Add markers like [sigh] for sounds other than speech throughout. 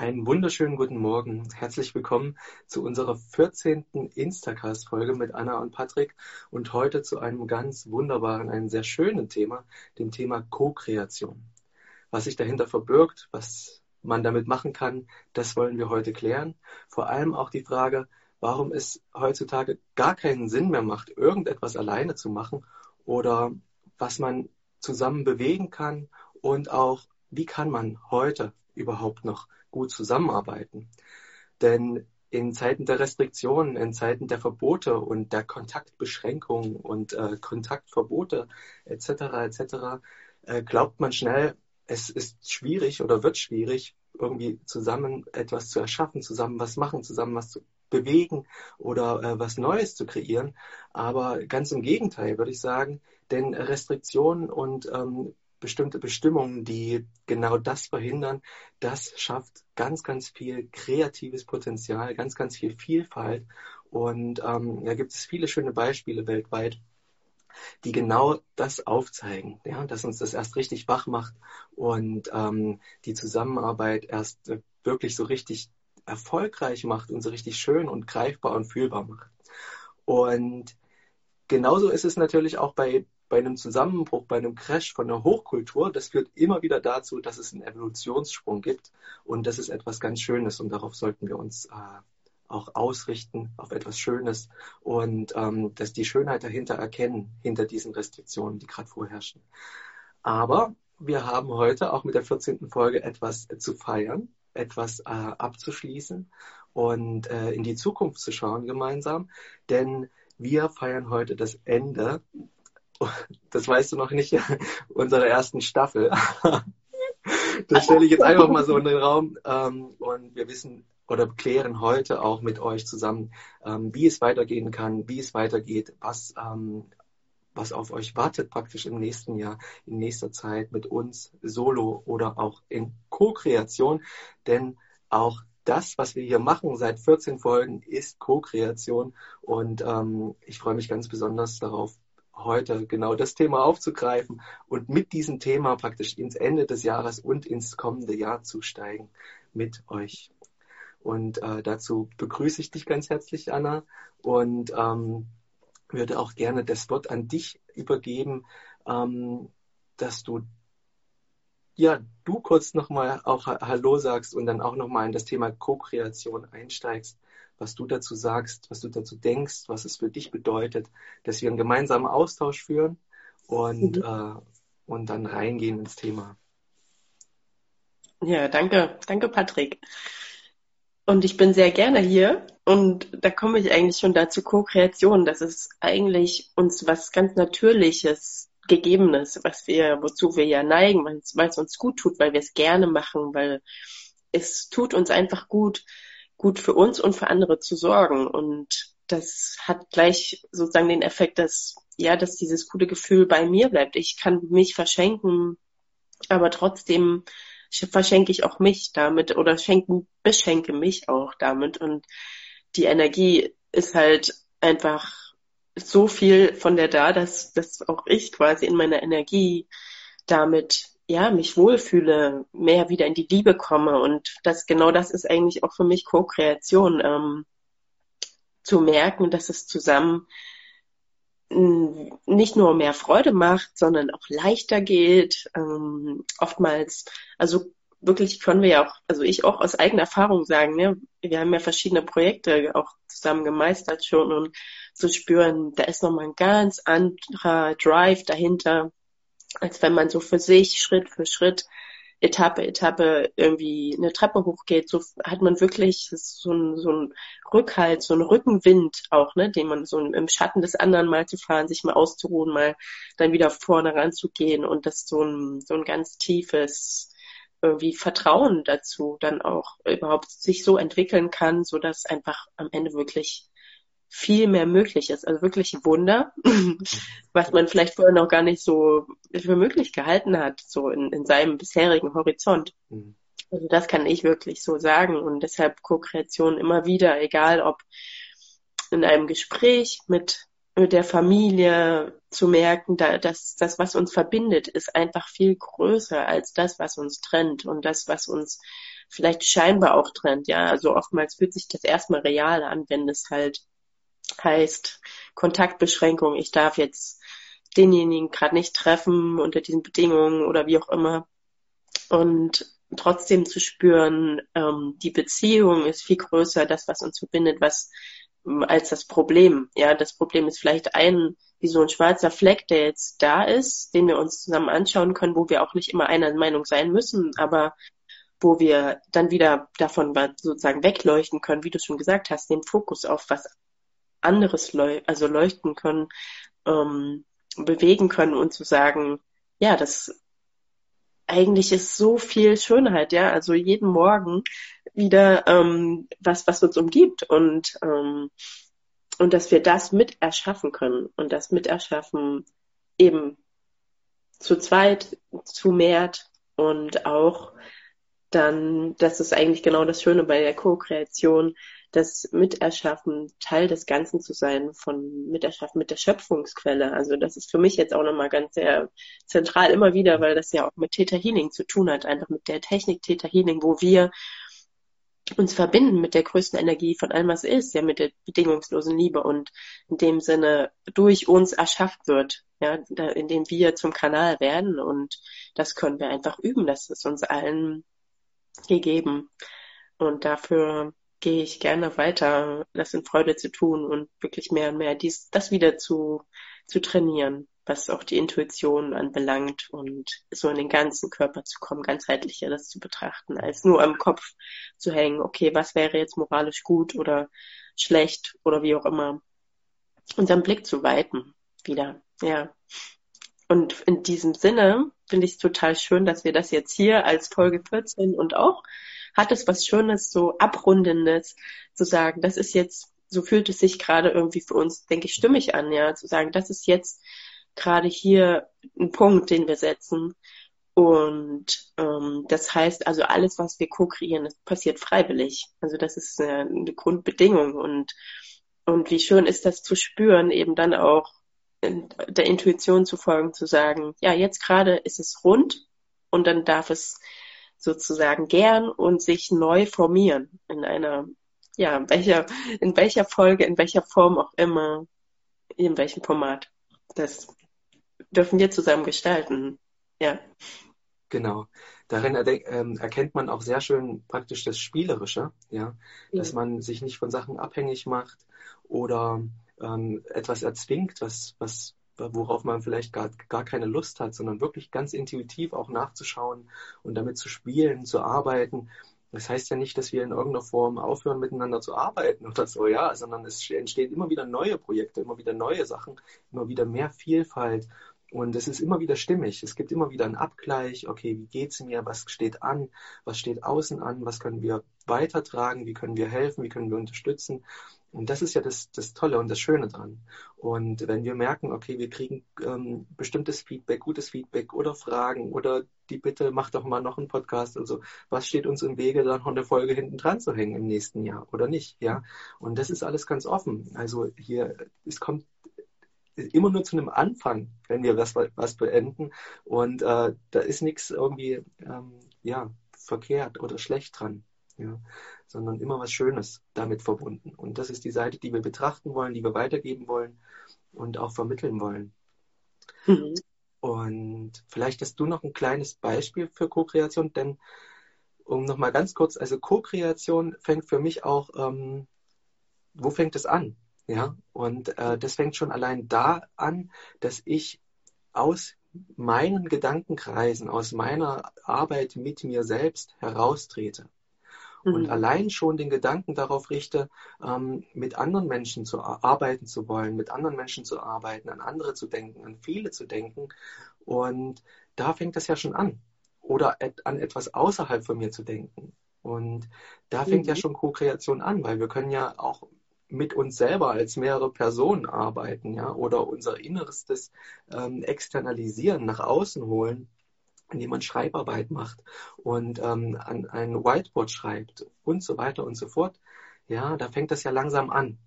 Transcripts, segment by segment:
Einen wunderschönen guten Morgen. Herzlich willkommen zu unserer 14. Instacast-Folge mit Anna und Patrick und heute zu einem ganz wunderbaren, einem sehr schönen Thema, dem Thema Co-Kreation. Was sich dahinter verbirgt, was man damit machen kann, das wollen wir heute klären. Vor allem auch die Frage, warum es heutzutage gar keinen Sinn mehr macht, irgendetwas alleine zu machen oder was man zusammen bewegen kann und auch, wie kann man heute überhaupt noch gut zusammenarbeiten. Denn in Zeiten der Restriktionen, in Zeiten der Verbote und der Kontaktbeschränkungen und äh, Kontaktverbote etc. etc. Äh, glaubt man schnell, es ist schwierig oder wird schwierig, irgendwie zusammen etwas zu erschaffen, zusammen was machen, zusammen was zu bewegen oder äh, was Neues zu kreieren. Aber ganz im Gegenteil, würde ich sagen, denn Restriktionen und ähm, bestimmte Bestimmungen, die genau das verhindern. Das schafft ganz, ganz viel kreatives Potenzial, ganz, ganz viel Vielfalt. Und ähm, da gibt es viele schöne Beispiele weltweit, die genau das aufzeigen, ja, dass uns das erst richtig wach macht und ähm, die Zusammenarbeit erst äh, wirklich so richtig erfolgreich macht und so richtig schön und greifbar und fühlbar macht. Und genauso ist es natürlich auch bei bei einem Zusammenbruch, bei einem Crash von der Hochkultur, das führt immer wieder dazu, dass es einen Evolutionssprung gibt. Und das ist etwas ganz Schönes und darauf sollten wir uns äh, auch ausrichten, auf etwas Schönes und ähm, dass die Schönheit dahinter erkennen, hinter diesen Restriktionen, die gerade vorherrschen. Aber wir haben heute auch mit der 14. Folge etwas zu feiern, etwas äh, abzuschließen und äh, in die Zukunft zu schauen gemeinsam. Denn wir feiern heute das Ende das weißt du noch nicht, [laughs] unserer ersten Staffel. [laughs] das stelle ich jetzt einfach mal so in den Raum. Ähm, und wir wissen oder klären heute auch mit euch zusammen, ähm, wie es weitergehen kann, wie es weitergeht, was, ähm, was auf euch wartet praktisch im nächsten Jahr, in nächster Zeit mit uns solo oder auch in Co-Kreation. Denn auch das, was wir hier machen seit 14 Folgen, ist Co-Kreation. Und ich freue mich ganz besonders darauf, heute genau das Thema aufzugreifen und mit diesem Thema praktisch ins Ende des Jahres und ins kommende Jahr zu steigen mit euch. Und äh, dazu begrüße ich dich ganz herzlich, Anna, und ähm, würde auch gerne das Wort an dich übergeben, ähm, dass du ja, du kurz nochmal auch Hallo sagst und dann auch nochmal in das Thema Co-Kreation einsteigst was du dazu sagst, was du dazu denkst, was es für dich bedeutet, dass wir einen gemeinsamen Austausch führen und, mhm. äh, und dann reingehen ins Thema. Ja, danke, danke Patrick. Und ich bin sehr gerne hier und da komme ich eigentlich schon dazu Co-Kreation. Das ist eigentlich uns was ganz Natürliches, Gegebenes, was wir, wozu wir ja neigen, weil es uns gut tut, weil wir es gerne machen, weil es tut uns einfach gut, gut für uns und für andere zu sorgen. Und das hat gleich sozusagen den Effekt, dass, ja, dass dieses gute Gefühl bei mir bleibt. Ich kann mich verschenken, aber trotzdem verschenke ich auch mich damit oder schenken, beschenke mich auch damit. Und die Energie ist halt einfach so viel von der da, dass, dass auch ich quasi in meiner Energie damit ja, mich wohlfühle, mehr wieder in die Liebe komme. Und das genau das ist eigentlich auch für mich Co-Kreation, ähm, zu merken, dass es zusammen nicht nur mehr Freude macht, sondern auch leichter geht. Ähm, oftmals, also wirklich können wir ja auch, also ich auch aus eigener Erfahrung sagen, ne, wir haben ja verschiedene Projekte auch zusammen gemeistert schon und zu spüren, da ist nochmal ein ganz anderer Drive dahinter als wenn man so für sich Schritt für Schritt Etappe, Etappe irgendwie eine Treppe hochgeht, so hat man wirklich so ein, so Rückhalt, so ein Rückenwind auch, ne, den man so im Schatten des anderen mal zu fahren, sich mal auszuruhen, mal dann wieder vorne ranzugehen und das so ein, so ein ganz tiefes irgendwie Vertrauen dazu dann auch überhaupt sich so entwickeln kann, so dass einfach am Ende wirklich viel mehr möglich ist. Also wirklich Wunder, [laughs] was man vielleicht vorher noch gar nicht so für möglich gehalten hat, so in, in seinem bisherigen Horizont. Mhm. Also das kann ich wirklich so sagen und deshalb Co-Kreation immer wieder, egal ob in einem Gespräch mit, mit der Familie zu merken, da, dass das, was uns verbindet, ist einfach viel größer als das, was uns trennt und das, was uns vielleicht scheinbar auch trennt. Ja, also oftmals fühlt sich das erstmal real an, wenn es halt heißt Kontaktbeschränkung. Ich darf jetzt denjenigen gerade nicht treffen unter diesen Bedingungen oder wie auch immer. Und trotzdem zu spüren, ähm, die Beziehung ist viel größer, das, was uns verbindet, was als das Problem. Ja, das Problem ist vielleicht ein, wie so ein schwarzer Fleck, der jetzt da ist, den wir uns zusammen anschauen können, wo wir auch nicht immer einer Meinung sein müssen, aber wo wir dann wieder davon sozusagen wegleuchten können, wie du schon gesagt hast, den Fokus auf was anderes leu also leuchten können, ähm, bewegen können und zu sagen, ja, das eigentlich ist so viel Schönheit, ja, also jeden Morgen wieder ähm, was, was uns umgibt und ähm, und dass wir das mit erschaffen können und das mit erschaffen eben zu zweit, zu mehrt und auch dann, das ist eigentlich genau das Schöne bei der Co-Kreation, das Miterschaffen, Teil des Ganzen zu sein, von Miterschaffen mit der Schöpfungsquelle. Also das ist für mich jetzt auch nochmal ganz sehr zentral immer wieder, weil das ja auch mit Theta Healing zu tun hat, einfach mit der Technik Theta Healing, wo wir uns verbinden mit der größten Energie von allem, was ist, ja, mit der bedingungslosen Liebe und in dem Sinne durch uns erschafft wird, ja, indem wir zum Kanal werden und das können wir einfach üben, das ist uns allen gegeben und dafür gehe ich gerne weiter, das in Freude zu tun und wirklich mehr und mehr dies, das wieder zu, zu trainieren, was auch die Intuition anbelangt und so in den ganzen Körper zu kommen, ganzheitlicher das zu betrachten, als nur am Kopf zu hängen, okay, was wäre jetzt moralisch gut oder schlecht oder wie auch immer. Unseren Blick zu weiten wieder, ja. Und in diesem Sinne finde ich es total schön, dass wir das jetzt hier als Folge 14 und auch hat es was Schönes, so Abrundendes, zu sagen, das ist jetzt, so fühlt es sich gerade irgendwie für uns, denke ich, stimmig an, ja, zu sagen, das ist jetzt gerade hier ein Punkt, den wir setzen. Und ähm, das heißt also, alles, was wir co-kreieren, passiert freiwillig. Also das ist eine, eine Grundbedingung. Und, und wie schön ist das zu spüren, eben dann auch der Intuition zu folgen, zu sagen, ja, jetzt gerade ist es rund und dann darf es sozusagen gern und sich neu formieren in einer, ja, in welcher, in welcher Folge, in welcher Form auch immer, in welchem Format. Das dürfen wir zusammen gestalten. Ja. Genau. Darin ähm, erkennt man auch sehr schön praktisch das Spielerische, ja, ja. dass man sich nicht von Sachen abhängig macht oder ähm, etwas erzwingt, was, was worauf man vielleicht gar, gar keine Lust hat, sondern wirklich ganz intuitiv auch nachzuschauen und damit zu spielen, zu arbeiten. Das heißt ja nicht, dass wir in irgendeiner Form aufhören, miteinander zu arbeiten oder so, ja, sondern es entstehen immer wieder neue Projekte, immer wieder neue Sachen, immer wieder mehr Vielfalt. Und es ist immer wieder stimmig. Es gibt immer wieder einen Abgleich. Okay, wie geht's mir? Was steht an? Was steht außen an? Was können wir weitertragen? Wie können wir helfen? Wie können wir unterstützen? Und das ist ja das, das Tolle und das Schöne dran. Und wenn wir merken, okay, wir kriegen ähm, bestimmtes Feedback, gutes Feedback oder Fragen oder die Bitte, mach doch mal noch einen Podcast. Also was steht uns im Wege, dann noch eine Folge hinten dran zu hängen im nächsten Jahr oder nicht? Ja. Und das ist alles ganz offen. Also hier, es kommt immer nur zu einem Anfang, wenn wir was, was beenden. Und äh, da ist nichts irgendwie ähm, ja, verkehrt oder schlecht dran ja, sondern immer was Schönes damit verbunden. Und das ist die Seite, die wir betrachten wollen, die wir weitergeben wollen und auch vermitteln wollen. Mhm. Und vielleicht hast du noch ein kleines Beispiel für Co-Kreation, denn um nochmal ganz kurz, also Co-Kreation fängt für mich auch, ähm, wo fängt es an? Ja, und äh, das fängt schon allein da an, dass ich aus meinen Gedankenkreisen, aus meiner Arbeit mit mir selbst heraustrete mhm. und allein schon den Gedanken darauf richte, ähm, mit anderen Menschen zu arbeiten zu wollen, mit anderen Menschen zu arbeiten, an andere zu denken, an viele zu denken. Und da fängt es ja schon an. Oder an etwas außerhalb von mir zu denken. Und da fängt mhm. ja schon Co-Kreation an, weil wir können ja auch mit uns selber als mehrere Personen arbeiten, ja, oder unser Innerstes ähm, externalisieren, nach außen holen indem man Schreibarbeit macht und ähm, an ein Whiteboard schreibt und so weiter und so fort, ja, da fängt das ja langsam an.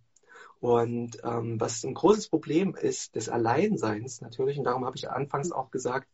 Und ähm, was ein großes Problem ist des Alleinseins natürlich, und darum habe ich anfangs auch gesagt,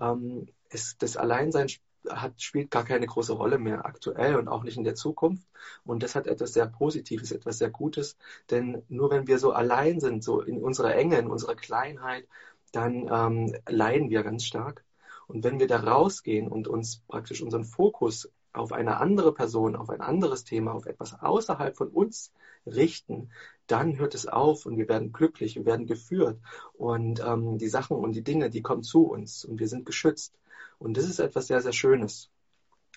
ähm, ist, das Alleinsein hat, spielt gar keine große Rolle mehr aktuell und auch nicht in der Zukunft. Und das hat etwas sehr Positives, etwas sehr Gutes. Denn nur wenn wir so allein sind, so in unserer Enge, in unserer Kleinheit, dann ähm, leiden wir ganz stark. Und wenn wir da rausgehen und uns praktisch unseren Fokus auf eine andere Person, auf ein anderes Thema, auf etwas außerhalb von uns richten, dann hört es auf und wir werden glücklich, wir werden geführt und ähm, die Sachen und die Dinge, die kommen zu uns und wir sind geschützt. Und das ist etwas sehr, sehr Schönes.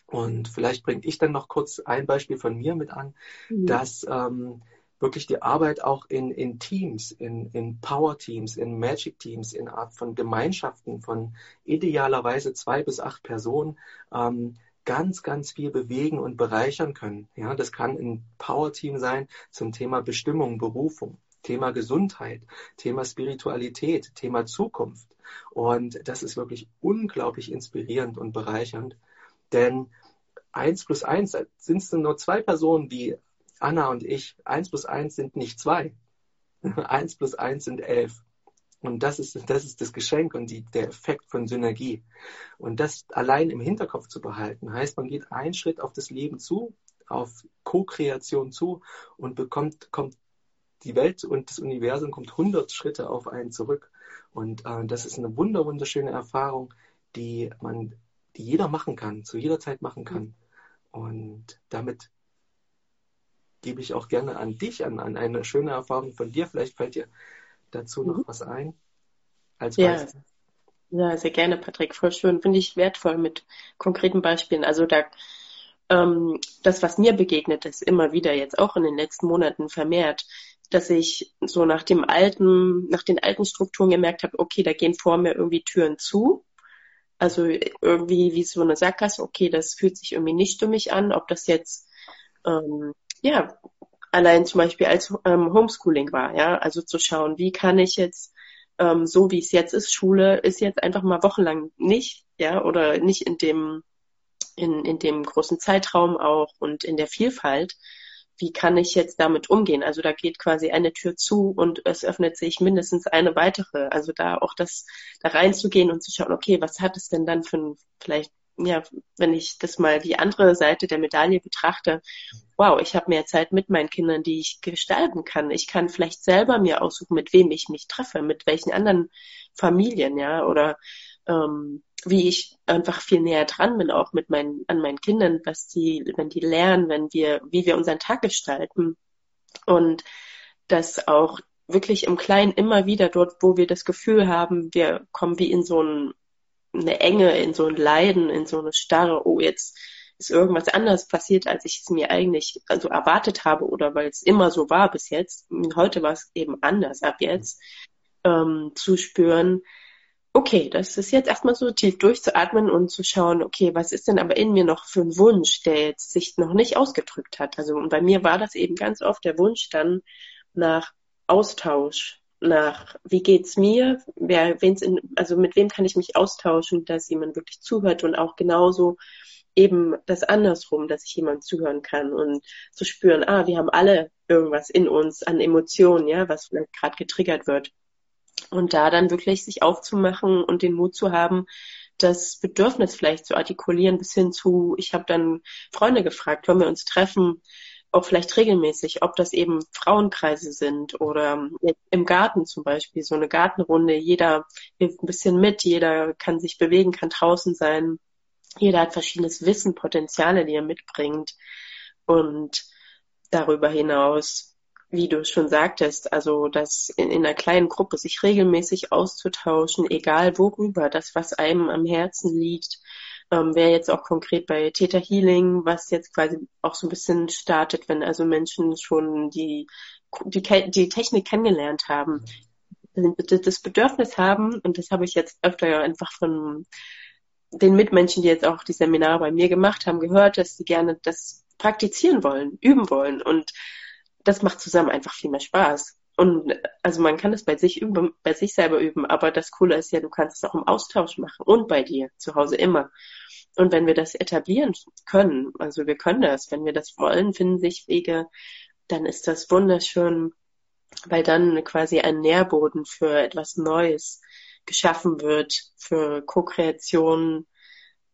Und vielleicht bringe ich dann noch kurz ein Beispiel von mir mit an, mhm. dass ähm, wirklich die Arbeit auch in, in Teams, in, in Power-Teams, in Magic-Teams, in Art von Gemeinschaften von idealerweise zwei bis acht Personen ähm, ganz, ganz viel bewegen und bereichern können. Ja, das kann ein Power-Team sein zum Thema Bestimmung, Berufung, Thema Gesundheit, Thema Spiritualität, Thema Zukunft. Und das ist wirklich unglaublich inspirierend und bereichernd. Denn eins plus eins sind es nur zwei Personen wie Anna und ich. Eins plus eins sind nicht zwei. [laughs] Eins plus eins sind elf. Und das ist, das ist das Geschenk und die, der Effekt von Synergie. Und das allein im Hinterkopf zu behalten, heißt, man geht einen Schritt auf das Leben zu, auf Co-Kreation zu und bekommt, kommt die Welt und das Universum kommt hundert Schritte auf einen zurück. Und äh, das ist eine wunder, wunderschöne Erfahrung, die man, die jeder machen kann, zu jeder Zeit machen kann. Und damit gebe ich auch gerne an dich, an, an eine schöne Erfahrung von dir. Vielleicht fällt dir dazu noch mhm. was ein? Als ja. ja, sehr gerne, Patrick. Voll schön. Finde ich wertvoll mit konkreten Beispielen. Also da ähm, das, was mir begegnet ist, immer wieder jetzt auch in den letzten Monaten vermehrt, dass ich so nach dem alten, nach den alten Strukturen gemerkt habe, okay, da gehen vor mir irgendwie Türen zu. Also irgendwie wie so eine Sackgasse, okay, das fühlt sich irgendwie nicht stimmig an, ob das jetzt ähm, ja allein zum Beispiel als ähm, Homeschooling war, ja, also zu schauen, wie kann ich jetzt ähm, so wie es jetzt ist, Schule ist jetzt einfach mal wochenlang nicht, ja, oder nicht in dem in, in dem großen Zeitraum auch und in der Vielfalt. Wie kann ich jetzt damit umgehen? Also da geht quasi eine Tür zu und es öffnet sich mindestens eine weitere. Also da auch das, da reinzugehen und zu schauen, okay, was hat es denn dann für ein, vielleicht ja, wenn ich das mal die andere Seite der Medaille betrachte, wow, ich habe mehr Zeit mit meinen Kindern, die ich gestalten kann. Ich kann vielleicht selber mir aussuchen, mit wem ich mich treffe, mit welchen anderen Familien, ja, oder ähm, wie ich einfach viel näher dran bin, auch mit meinen, an meinen Kindern, was die, wenn die lernen, wenn wir, wie wir unseren Tag gestalten. Und das auch wirklich im Kleinen immer wieder dort, wo wir das Gefühl haben, wir kommen wie in so ein eine Enge, in so ein Leiden, in so eine Starre, oh, jetzt ist irgendwas anderes passiert, als ich es mir eigentlich also erwartet habe oder weil es immer so war bis jetzt. Heute war es eben anders ab jetzt, ähm, zu spüren, okay, das ist jetzt erstmal so tief durchzuatmen und zu schauen, okay, was ist denn aber in mir noch für ein Wunsch, der jetzt sich noch nicht ausgedrückt hat. Also und bei mir war das eben ganz oft der Wunsch dann nach Austausch, nach, wie geht's mir, wer, wen's in, also mit wem kann ich mich austauschen, dass jemand wirklich zuhört und auch genauso eben das andersrum, dass ich jemand zuhören kann und zu spüren, ah, wir haben alle irgendwas in uns an Emotionen, ja, was vielleicht gerade getriggert wird. Und da dann wirklich sich aufzumachen und den Mut zu haben, das Bedürfnis vielleicht zu artikulieren, bis hin zu, ich habe dann Freunde gefragt, wollen wir uns treffen, auch vielleicht regelmäßig, ob das eben Frauenkreise sind oder im Garten zum Beispiel, so eine Gartenrunde, jeder hilft ein bisschen mit, jeder kann sich bewegen, kann draußen sein, jeder hat verschiedenes Wissen, Potenziale, die er mitbringt. Und darüber hinaus, wie du schon sagtest, also das in, in einer kleinen Gruppe sich regelmäßig auszutauschen, egal worüber, das, was einem am Herzen liegt, ähm, wäre jetzt auch konkret bei Theta Healing, was jetzt quasi auch so ein bisschen startet, wenn also Menschen schon die, die, die Technik kennengelernt haben, das Bedürfnis haben, und das habe ich jetzt öfter einfach von den Mitmenschen, die jetzt auch die Seminare bei mir gemacht haben, gehört, dass sie gerne das praktizieren wollen, üben wollen. Und das macht zusammen einfach viel mehr Spaß. Und also man kann es bei sich üben, bei sich selber üben, aber das Coole ist ja, du kannst es auch im Austausch machen und bei dir zu Hause immer. Und wenn wir das etablieren können, also wir können das, wenn wir das wollen, finden sich Wege, dann ist das wunderschön, weil dann quasi ein Nährboden für etwas Neues geschaffen wird, für Co-Kreation,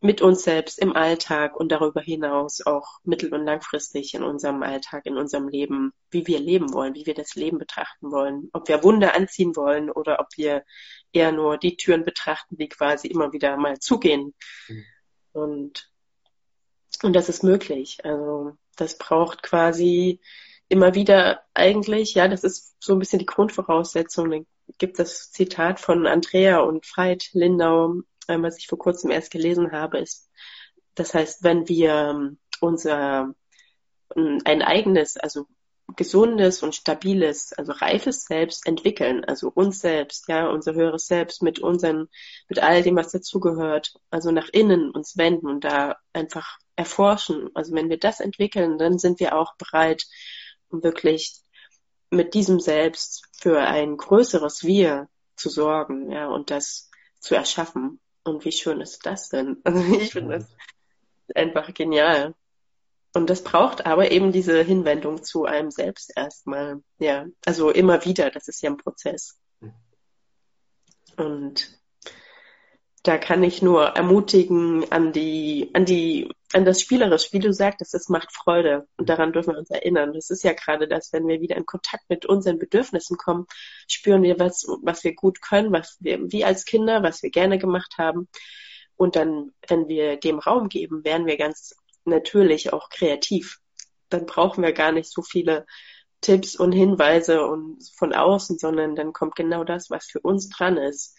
mit uns selbst im Alltag und darüber hinaus auch mittel- und langfristig in unserem Alltag, in unserem Leben, wie wir leben wollen, wie wir das Leben betrachten wollen, ob wir Wunder anziehen wollen oder ob wir eher nur die Türen betrachten, die quasi immer wieder mal zugehen. Mhm. Und, und das ist möglich. Also das braucht quasi immer wieder eigentlich, ja, das ist so ein bisschen die Grundvoraussetzung. Dann gibt das Zitat von Andrea und Veit Lindau, was ich vor kurzem erst gelesen habe, ist, das heißt, wenn wir ähm, unser ein eigenes, also gesundes und stabiles, also reifes Selbst entwickeln, also uns selbst, ja, unser höheres Selbst mit unseren, mit all dem, was dazugehört, also nach innen uns wenden und da einfach erforschen. Also wenn wir das entwickeln, dann sind wir auch bereit, wirklich mit diesem Selbst für ein größeres Wir zu sorgen, ja, und das zu erschaffen. Und wie schön ist das denn? [laughs] Also ich finde das einfach genial. Und das braucht aber eben diese Hinwendung zu einem selbst erstmal. Ja, also immer wieder, das ist ja ein Prozess. Und da kann ich nur ermutigen an die, an die, an das Spielerisch, wie du sagtest, es macht Freude. Und daran dürfen wir uns erinnern. Das ist ja gerade das, wenn wir wieder in Kontakt mit unseren Bedürfnissen kommen, spüren wir, was, was wir gut können, was wir, wie als Kinder, was wir gerne gemacht haben. Und dann, wenn wir dem Raum geben, werden wir ganz natürlich auch kreativ. Dann brauchen wir gar nicht so viele Tipps und Hinweise und von außen, sondern dann kommt genau das, was für uns dran ist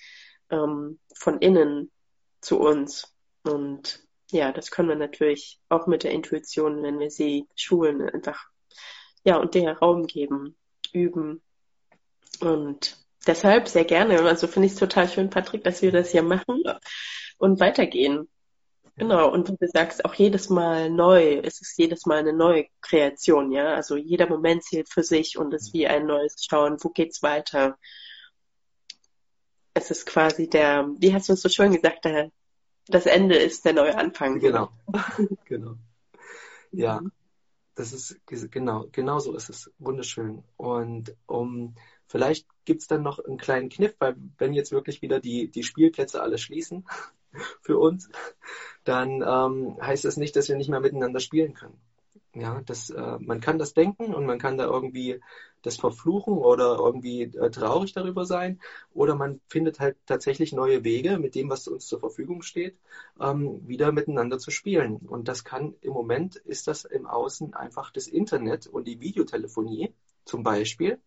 ähm, von innen zu uns. Und ja, das können wir natürlich auch mit der Intuition, wenn wir sie schulen, einfach, ja, und der Raum geben, üben. Und deshalb sehr gerne. Also finde ich es total schön, Patrick, dass wir das hier machen und weitergehen. Genau, und wie du sagst, auch jedes Mal neu, es ist jedes Mal eine neue Kreation, ja. Also jeder Moment zählt für sich und ist wie ein neues Schauen, wo geht's weiter? es ist quasi der, wie hast du es so schön gesagt, der, das Ende ist der neue Anfang. Genau, [laughs] genau. Ja, das ist genau, genau so ist es. Wunderschön. Und um vielleicht gibt es dann noch einen kleinen Kniff, weil wenn jetzt wirklich wieder die, die Spielplätze alle schließen [laughs] für uns, dann ähm, heißt das nicht, dass wir nicht mehr miteinander spielen können. Ja, das, äh, man kann das denken und man kann da irgendwie das verfluchen oder irgendwie äh, traurig darüber sein. Oder man findet halt tatsächlich neue Wege mit dem, was uns zur Verfügung steht, ähm, wieder miteinander zu spielen. Und das kann im Moment ist das im Außen einfach das Internet und die Videotelefonie zum Beispiel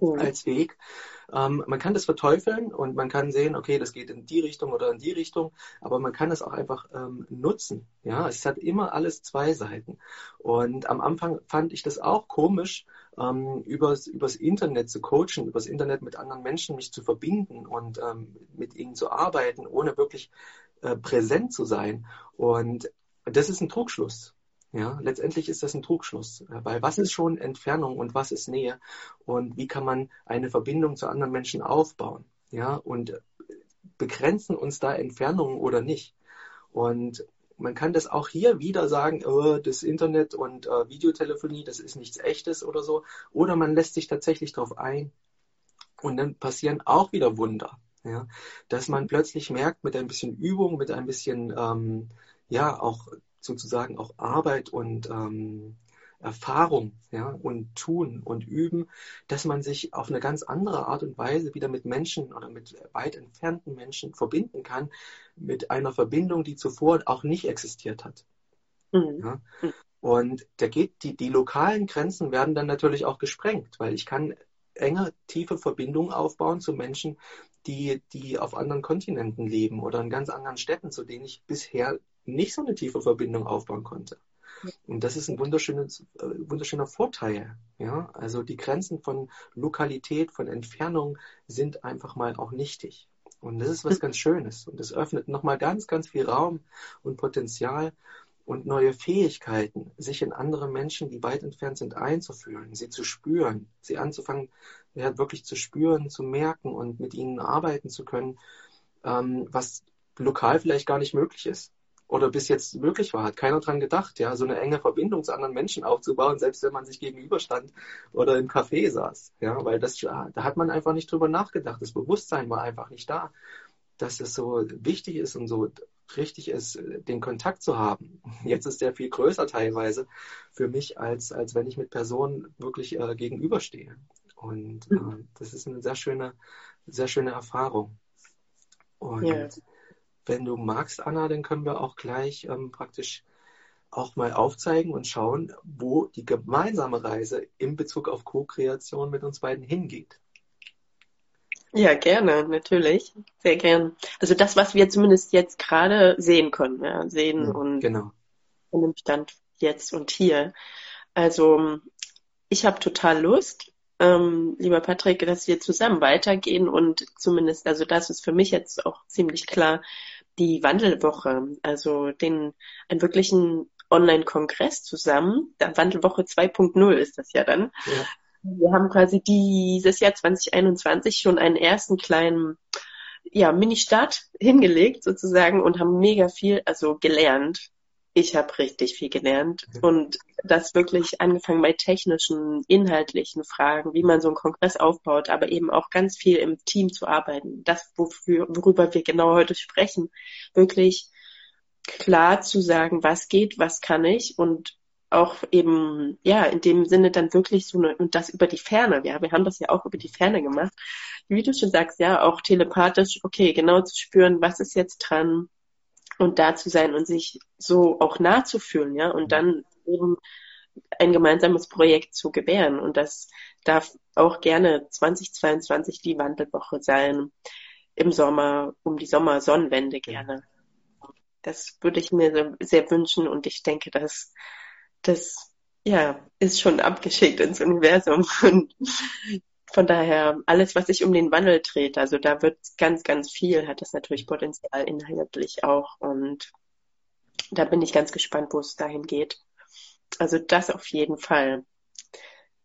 mhm. als Weg. Ähm, man kann das verteufeln und man kann sehen, okay, das geht in die Richtung oder in die Richtung, aber man kann es auch einfach ähm, nutzen. Ja, es hat immer alles zwei Seiten. Und am Anfang fand ich das auch komisch, ähm, übers, übers Internet zu coachen, übers Internet mit anderen Menschen mich zu verbinden und ähm, mit ihnen zu arbeiten, ohne wirklich äh, präsent zu sein. Und das ist ein Trugschluss. Ja, letztendlich ist das ein Trugschluss, äh, weil was ist schon Entfernung und was ist Nähe und wie kann man eine Verbindung zu anderen Menschen aufbauen? Ja, und begrenzen uns da Entfernungen oder nicht? Und man kann das auch hier wieder sagen, oh, das Internet und äh, Videotelefonie, das ist nichts Echtes oder so. Oder man lässt sich tatsächlich darauf ein und dann passieren auch wieder Wunder. Ja, dass man plötzlich merkt, mit ein bisschen Übung, mit ein bisschen ähm, ja auch sozusagen auch Arbeit und ähm, Erfahrung ja, und tun und üben, dass man sich auf eine ganz andere Art und Weise wieder mit Menschen oder mit weit entfernten Menschen verbinden kann, mit einer Verbindung, die zuvor auch nicht existiert hat. Mhm. Ja? Und da geht die, die lokalen Grenzen werden dann natürlich auch gesprengt, weil ich kann enge, tiefe Verbindungen aufbauen zu Menschen, die, die auf anderen Kontinenten leben oder in ganz anderen Städten, zu denen ich bisher nicht so eine tiefe Verbindung aufbauen konnte. Und das ist ein wunderschönes, äh, wunderschöner Vorteil. Ja, also die Grenzen von Lokalität, von Entfernung sind einfach mal auch nichtig. Und das ist was ganz Schönes. Und es öffnet nochmal ganz, ganz viel Raum und Potenzial und neue Fähigkeiten, sich in andere Menschen, die weit entfernt sind, einzufühlen, sie zu spüren, sie anzufangen, ja, wirklich zu spüren, zu merken und mit ihnen arbeiten zu können, ähm, was lokal vielleicht gar nicht möglich ist oder bis jetzt möglich war, hat keiner dran gedacht, ja, so eine enge Verbindung zu anderen Menschen aufzubauen, selbst wenn man sich gegenüberstand oder im Café saß, ja, weil das, da hat man einfach nicht drüber nachgedacht. Das Bewusstsein war einfach nicht da, dass es so wichtig ist und so richtig ist, den Kontakt zu haben. [laughs] Jetzt ist der viel größer teilweise für mich, als, als wenn ich mit Personen wirklich äh, gegenüberstehe. Und äh, das ist eine sehr schöne, sehr schöne Erfahrung. Und ja. Wenn du magst, Anna, dann können wir auch gleich ähm, praktisch auch mal aufzeigen und schauen, wo die gemeinsame Reise in Bezug auf Co-Kreation mit uns beiden hingeht. Ja, gerne, natürlich. Sehr gern. Also das, was wir zumindest jetzt gerade sehen können, ja, sehen ja, und genau. in dem Stand jetzt und hier. Also ich habe total Lust, ähm, lieber Patrick, dass wir zusammen weitergehen und zumindest, also das ist für mich jetzt auch ziemlich klar, die Wandelwoche, also den einen wirklichen Online-Kongress zusammen. Der Wandelwoche 2.0 ist das ja dann. Ja. Wir haben quasi dieses Jahr 2021 schon einen ersten kleinen ja, Mini-Start hingelegt sozusagen und haben mega viel, also gelernt. Ich habe richtig viel gelernt und das wirklich angefangen bei technischen, inhaltlichen Fragen, wie man so einen Kongress aufbaut, aber eben auch ganz viel im Team zu arbeiten. Das, wofür, worüber wir genau heute sprechen, wirklich klar zu sagen, was geht, was kann ich und auch eben, ja, in dem Sinne dann wirklich so eine, und das über die Ferne, ja, wir haben das ja auch über die Ferne gemacht. Wie du schon sagst, ja, auch telepathisch, okay, genau zu spüren, was ist jetzt dran und da zu sein und sich so auch nah zu fühlen, ja, und dann eben ein gemeinsames Projekt zu gebären. Und das darf auch gerne 2022 die Wandelwoche sein, im Sommer, um die Sommersonnenwende gerne. Das würde ich mir sehr wünschen und ich denke, dass das ja ist schon abgeschickt ins Universum [laughs] und von daher alles, was sich um den Wandel dreht, also da wird ganz, ganz viel, hat das natürlich Potenzial inhaltlich auch und da bin ich ganz gespannt, wo es dahin geht. Also das auf jeden Fall.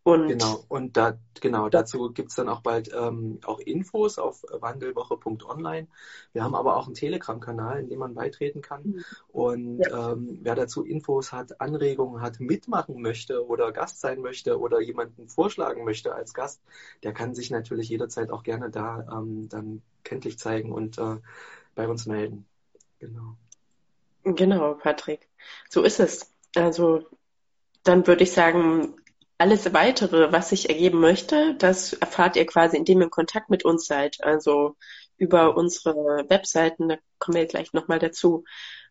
Und genau, und da, genau, dazu gibt's dann auch bald ähm, auch Infos auf wandelwoche.online. Wir haben aber auch einen Telegram-Kanal, in dem man beitreten kann. Mhm. Und ja. ähm, wer dazu Infos hat, Anregungen hat, mitmachen möchte oder Gast sein möchte oder jemanden vorschlagen möchte als Gast, der kann sich natürlich jederzeit auch gerne da ähm, dann kenntlich zeigen und äh, bei uns melden. Genau. Genau, Patrick. So ist es. Also dann würde ich sagen, alles weitere, was sich ergeben möchte, das erfahrt ihr quasi, indem ihr in Kontakt mit uns seid. Also über unsere Webseiten, da kommen wir gleich nochmal dazu.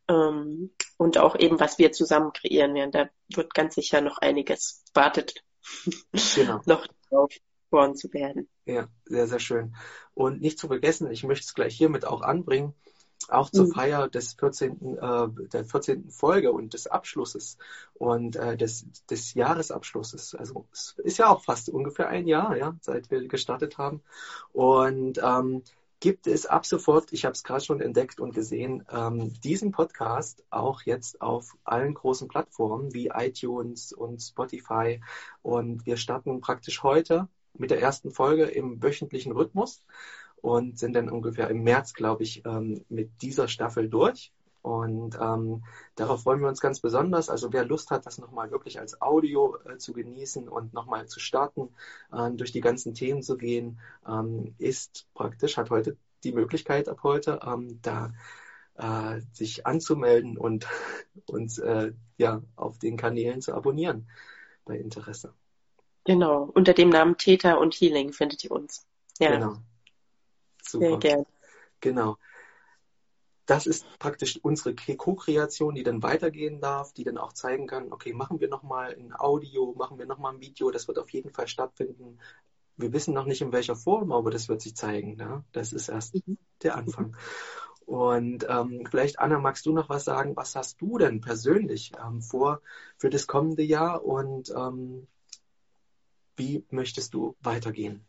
Ähm, und auch eben, was wir zusammen kreieren werden. Da wird ganz sicher noch einiges wartet, genau. [laughs] noch drauf geboren zu werden. Ja, sehr, sehr schön. Und nicht zu vergessen, ich möchte es gleich hiermit auch anbringen, auch zur mhm. Feier des 14., äh, der 14. Folge und des Abschlusses und äh, des, des Jahresabschlusses. Also es ist ja auch fast ungefähr ein Jahr, ja, seit wir gestartet haben. Und ähm, gibt es ab sofort, ich habe es gerade schon entdeckt und gesehen, ähm, diesen Podcast auch jetzt auf allen großen Plattformen wie iTunes und Spotify. Und wir starten praktisch heute mit der ersten Folge im wöchentlichen Rhythmus und sind dann ungefähr im März, glaube ich, ähm, mit dieser Staffel durch. Und ähm, darauf freuen wir uns ganz besonders. Also wer Lust hat, das nochmal wirklich als Audio äh, zu genießen und nochmal zu starten, äh, durch die ganzen Themen zu gehen, ähm, ist praktisch, hat heute die Möglichkeit ab heute, ähm, da äh, sich anzumelden und [laughs] uns äh, ja auf den Kanälen zu abonnieren bei Interesse. Genau, unter dem Namen Theta und Healing findet ihr uns. Ja. Genau. Super. Sehr gerne. Genau. Das ist praktisch unsere Co-Kreation, die dann weitergehen darf, die dann auch zeigen kann, okay, machen wir nochmal ein Audio, machen wir nochmal ein Video, das wird auf jeden Fall stattfinden. Wir wissen noch nicht in welcher Form, aber das wird sich zeigen. Ne? Das ist erst mhm. der Anfang. Und ähm, vielleicht, Anna, magst du noch was sagen? Was hast du denn persönlich ähm, vor für das kommende Jahr und ähm, wie möchtest du weitergehen?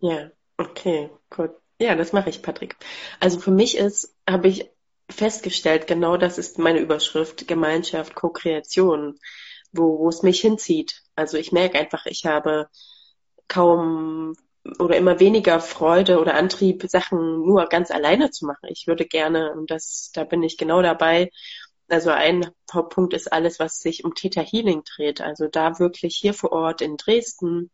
Ja, okay, gut. Ja, das mache ich, Patrick. Also für mich ist, habe ich festgestellt, genau das ist meine Überschrift, Gemeinschaft, Co-Kreation, wo, wo es mich hinzieht. Also ich merke einfach, ich habe kaum oder immer weniger Freude oder Antrieb, Sachen nur ganz alleine zu machen. Ich würde gerne, und das, da bin ich genau dabei, also ein Hauptpunkt ist alles, was sich um Theta Healing dreht. Also da wirklich hier vor Ort in Dresden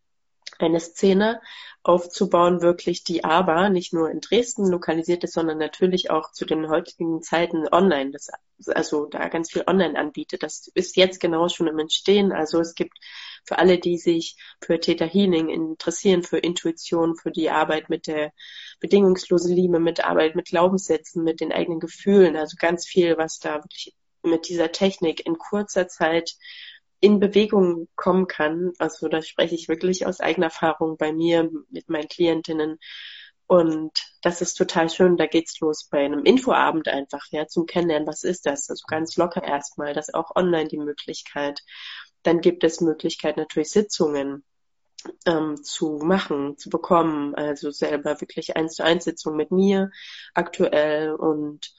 eine Szene aufzubauen, wirklich die aber nicht nur in Dresden lokalisiert ist, sondern natürlich auch zu den heutigen Zeiten online, das, also da ganz viel online anbietet. Das ist jetzt genau schon im Entstehen. Also es gibt für alle, die sich für Theta Healing interessieren, für Intuition, für die Arbeit mit der bedingungslosen Liebe, mit Arbeit mit Glaubenssätzen, mit den eigenen Gefühlen, also ganz viel, was da wirklich mit dieser Technik in kurzer Zeit in Bewegung kommen kann. Also da spreche ich wirklich aus eigener Erfahrung bei mir mit meinen Klientinnen. Und das ist total schön. Da geht's los bei einem Infoabend einfach, ja, zum Kennenlernen. Was ist das? Also ganz locker erstmal. Das ist auch online die Möglichkeit. Dann gibt es Möglichkeit natürlich Sitzungen ähm, zu machen, zu bekommen. Also selber wirklich eins zu eins Sitzungen mit mir aktuell und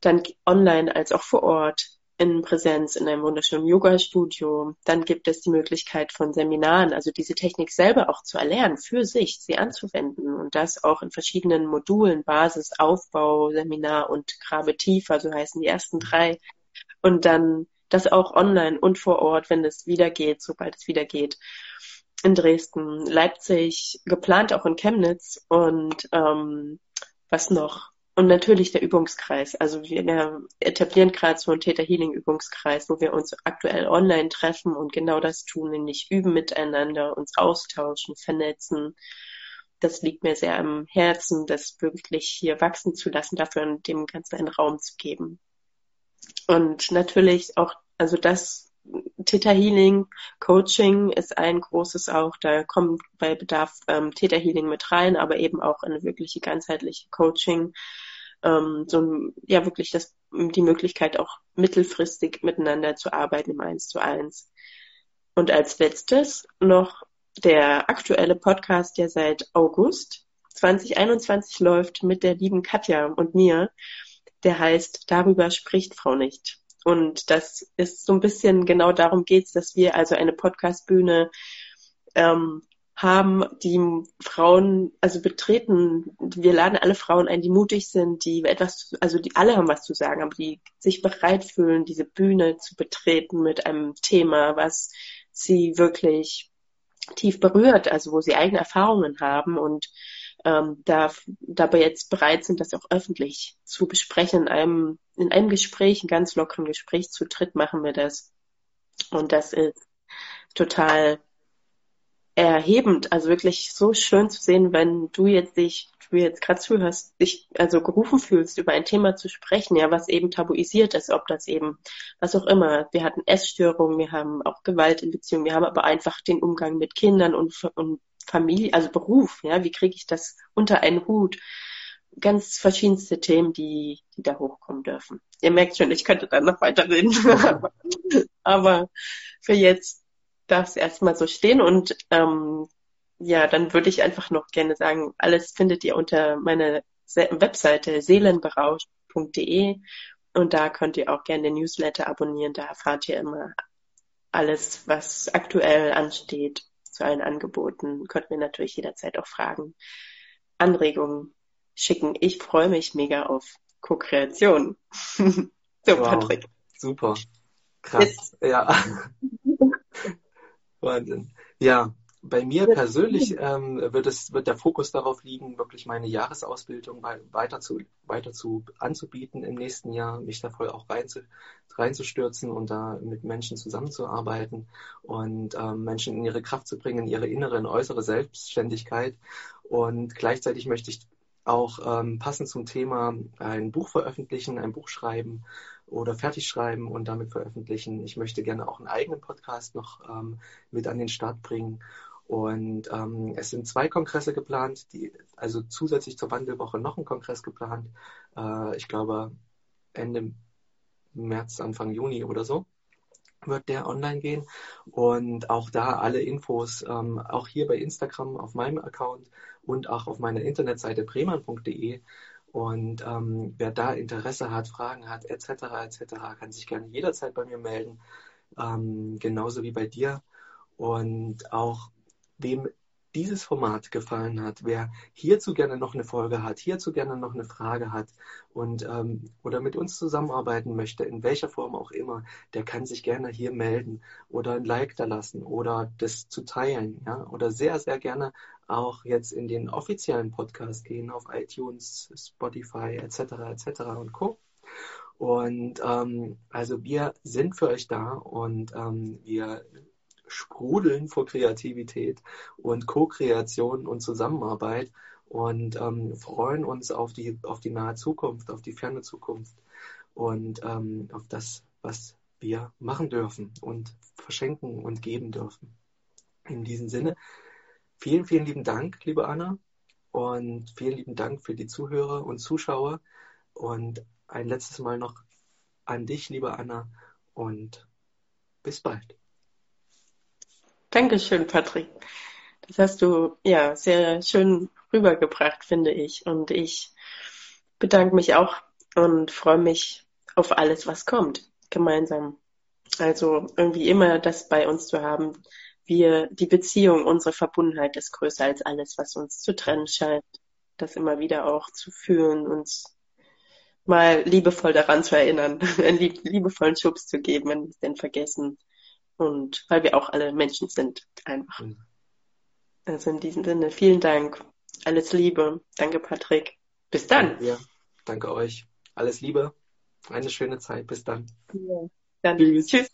dann online als auch vor Ort in Präsenz in einem wunderschönen Yoga-Studio. Dann gibt es die Möglichkeit von Seminaren, also diese Technik selber auch zu erlernen, für sich, sie anzuwenden und das auch in verschiedenen Modulen, Basis, Aufbau, Seminar und Grabe tiefer, so heißen die ersten drei. Und dann das auch online und vor Ort, wenn es wieder geht, sobald es wieder geht. In Dresden, Leipzig, geplant auch in Chemnitz und ähm, was noch? Und natürlich der Übungskreis. Also wir, etablieren gerade so einen Theta Healing Übungskreis, wo wir uns aktuell online treffen und genau das tun, nämlich üben miteinander, uns austauschen, vernetzen. Das liegt mir sehr am Herzen, das wirklich hier wachsen zu lassen, dafür dem Ganzen einen Raum zu geben. Und natürlich auch, also das Theta Healing, Coaching ist ein großes auch, da kommt bei Bedarf ähm, Theta Healing mit rein, aber eben auch eine wirkliche ganzheitliche Coaching, ähm, so ja wirklich das, die Möglichkeit auch mittelfristig miteinander zu arbeiten im Eins zu eins. Und als letztes noch der aktuelle Podcast, der seit August 2021 läuft mit der lieben Katja und mir, der heißt Darüber spricht Frau nicht. Und das ist so ein bisschen genau darum geht's, dass wir also eine Podcastbühne ähm, haben, die Frauen also betreten. Wir laden alle Frauen ein, die mutig sind, die etwas, also die alle haben was zu sagen, aber die sich bereit fühlen, diese Bühne zu betreten mit einem Thema, was sie wirklich tief berührt, also wo sie eigene Erfahrungen haben und ähm, da, dabei jetzt bereit sind, das auch öffentlich zu besprechen. In einem, in einem Gespräch, ein ganz lockeren Gespräch zu dritt machen wir das. Und das ist total erhebend, also wirklich so schön zu sehen, wenn du jetzt dich, du jetzt gerade zuhörst, dich also gerufen fühlst, über ein Thema zu sprechen, ja, was eben tabuisiert ist, ob das eben, was auch immer. Wir hatten Essstörungen, wir haben auch Gewalt in Beziehungen, wir haben aber einfach den Umgang mit Kindern und, und Familie, also Beruf, ja, wie kriege ich das unter einen Hut? Ganz verschiedenste Themen, die, die da hochkommen dürfen. Ihr merkt schon, ich könnte dann noch weiter reden. [laughs] Aber für jetzt darf es erstmal so stehen und ähm, ja, dann würde ich einfach noch gerne sagen, alles findet ihr unter meiner Webseite seelenberausch.de und da könnt ihr auch gerne den Newsletter abonnieren. Da erfahrt ihr immer alles, was aktuell ansteht zu allen Angeboten. Könnt mir natürlich jederzeit auch Fragen, Anregungen schicken. Ich freue mich mega auf Co-Kreation. [laughs] so, wow, Patrick. Super. Krass. Jetzt. Ja. [laughs] Wahnsinn. Ja, bei mir persönlich ähm, wird es wird der Fokus darauf liegen, wirklich meine Jahresausbildung weiter zu weiter zu anzubieten im nächsten Jahr, mich da voll auch rein zu, reinzustürzen und da mit Menschen zusammenzuarbeiten und ähm, Menschen in ihre Kraft zu bringen, ihre innere und äußere Selbstständigkeit. Und gleichzeitig möchte ich auch ähm, passend zum Thema ein Buch veröffentlichen, ein Buch schreiben oder fertig schreiben und damit veröffentlichen. Ich möchte gerne auch einen eigenen Podcast noch ähm, mit an den Start bringen. Und ähm, es sind zwei Kongresse geplant, die, also zusätzlich zur Wandelwoche noch ein Kongress geplant. Äh, ich glaube Ende März, Anfang Juni oder so wird der online gehen. Und auch da alle Infos, ähm, auch hier bei Instagram auf meinem Account und auch auf meiner Internetseite breman.de. Und ähm, wer da Interesse hat, Fragen hat, etc., etc., kann sich gerne jederzeit bei mir melden. Ähm, genauso wie bei dir. Und auch wem dieses Format gefallen hat, wer hierzu gerne noch eine Folge hat, hierzu gerne noch eine Frage hat und ähm, oder mit uns zusammenarbeiten möchte, in welcher Form auch immer, der kann sich gerne hier melden oder ein Like da lassen oder das zu teilen, ja, oder sehr, sehr gerne auch jetzt in den offiziellen Podcast gehen auf iTunes, Spotify etc. etc. und Co. Und ähm, also wir sind für euch da und ähm, wir sprudeln vor Kreativität und Co-Kreation und Zusammenarbeit und ähm, freuen uns auf die, auf die nahe Zukunft, auf die ferne Zukunft und ähm, auf das, was wir machen dürfen und verschenken und geben dürfen. In diesem Sinne, vielen, vielen lieben Dank, liebe Anna, und vielen lieben Dank für die Zuhörer und Zuschauer. Und ein letztes Mal noch an dich, liebe Anna, und bis bald. Dankeschön, Patrick. Das hast du ja sehr schön rübergebracht, finde ich. Und ich bedanke mich auch und freue mich auf alles, was kommt, gemeinsam. Also irgendwie immer das bei uns zu haben. Wir, die Beziehung, unsere Verbundenheit ist größer als alles, was uns zu trennen scheint. Das immer wieder auch zu fühlen, uns mal liebevoll daran zu erinnern, [laughs] einen liebevollen Schubs zu geben, wenn wir es denn vergessen und weil wir auch alle Menschen sind, einfach. Mhm. Also in diesem Sinne, vielen Dank. Alles Liebe. Danke, Patrick. Bis dann. Ja, danke euch. Alles Liebe. Eine schöne Zeit. Bis dann. Ja, dann. Tschüss. Tschüss.